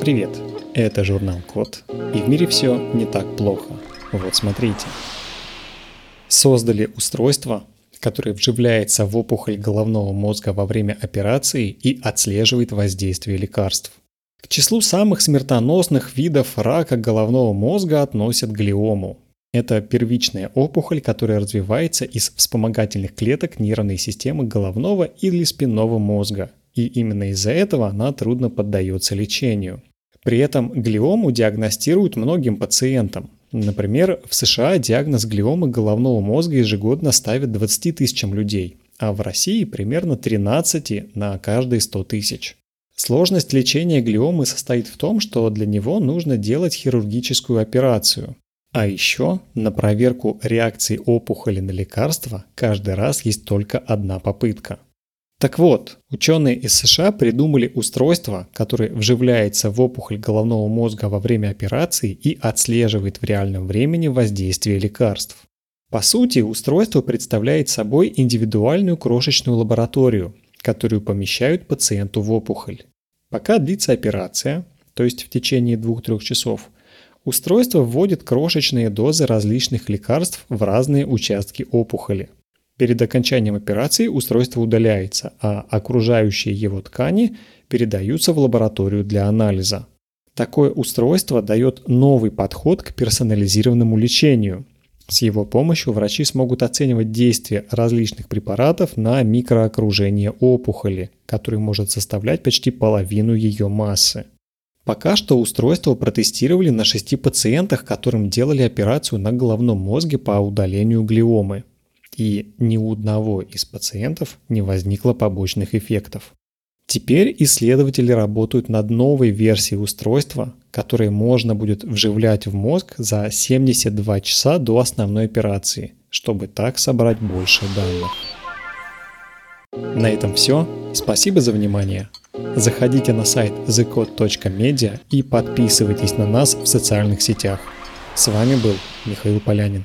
Привет, это журнал Код, и в мире все не так плохо. Вот смотрите. Создали устройство, которое вживляется в опухоль головного мозга во время операции и отслеживает воздействие лекарств. К числу самых смертоносных видов рака головного мозга относят глиому. Это первичная опухоль, которая развивается из вспомогательных клеток нервной системы головного или спинного мозга. И именно из-за этого она трудно поддается лечению. При этом глиому диагностируют многим пациентам. Например, в США диагноз глиомы головного мозга ежегодно ставят 20 тысячам людей, а в России примерно 13 на каждые 100 тысяч. Сложность лечения глиомы состоит в том, что для него нужно делать хирургическую операцию. А еще на проверку реакции опухоли на лекарства каждый раз есть только одна попытка – так вот, ученые из США придумали устройство, которое вживляется в опухоль головного мозга во время операции и отслеживает в реальном времени воздействие лекарств. По сути, устройство представляет собой индивидуальную крошечную лабораторию, которую помещают пациенту в опухоль. Пока длится операция, то есть в течение 2-3 часов, устройство вводит крошечные дозы различных лекарств в разные участки опухоли – Перед окончанием операции устройство удаляется, а окружающие его ткани передаются в лабораторию для анализа. Такое устройство дает новый подход к персонализированному лечению. С его помощью врачи смогут оценивать действие различных препаратов на микроокружение опухоли, который может составлять почти половину ее массы. Пока что устройство протестировали на шести пациентах, которым делали операцию на головном мозге по удалению глиомы и ни у одного из пациентов не возникло побочных эффектов. Теперь исследователи работают над новой версией устройства, которое можно будет вживлять в мозг за 72 часа до основной операции, чтобы так собрать больше данных. На этом все. Спасибо за внимание. Заходите на сайт thecode.media и подписывайтесь на нас в социальных сетях. С вами был Михаил Полянин.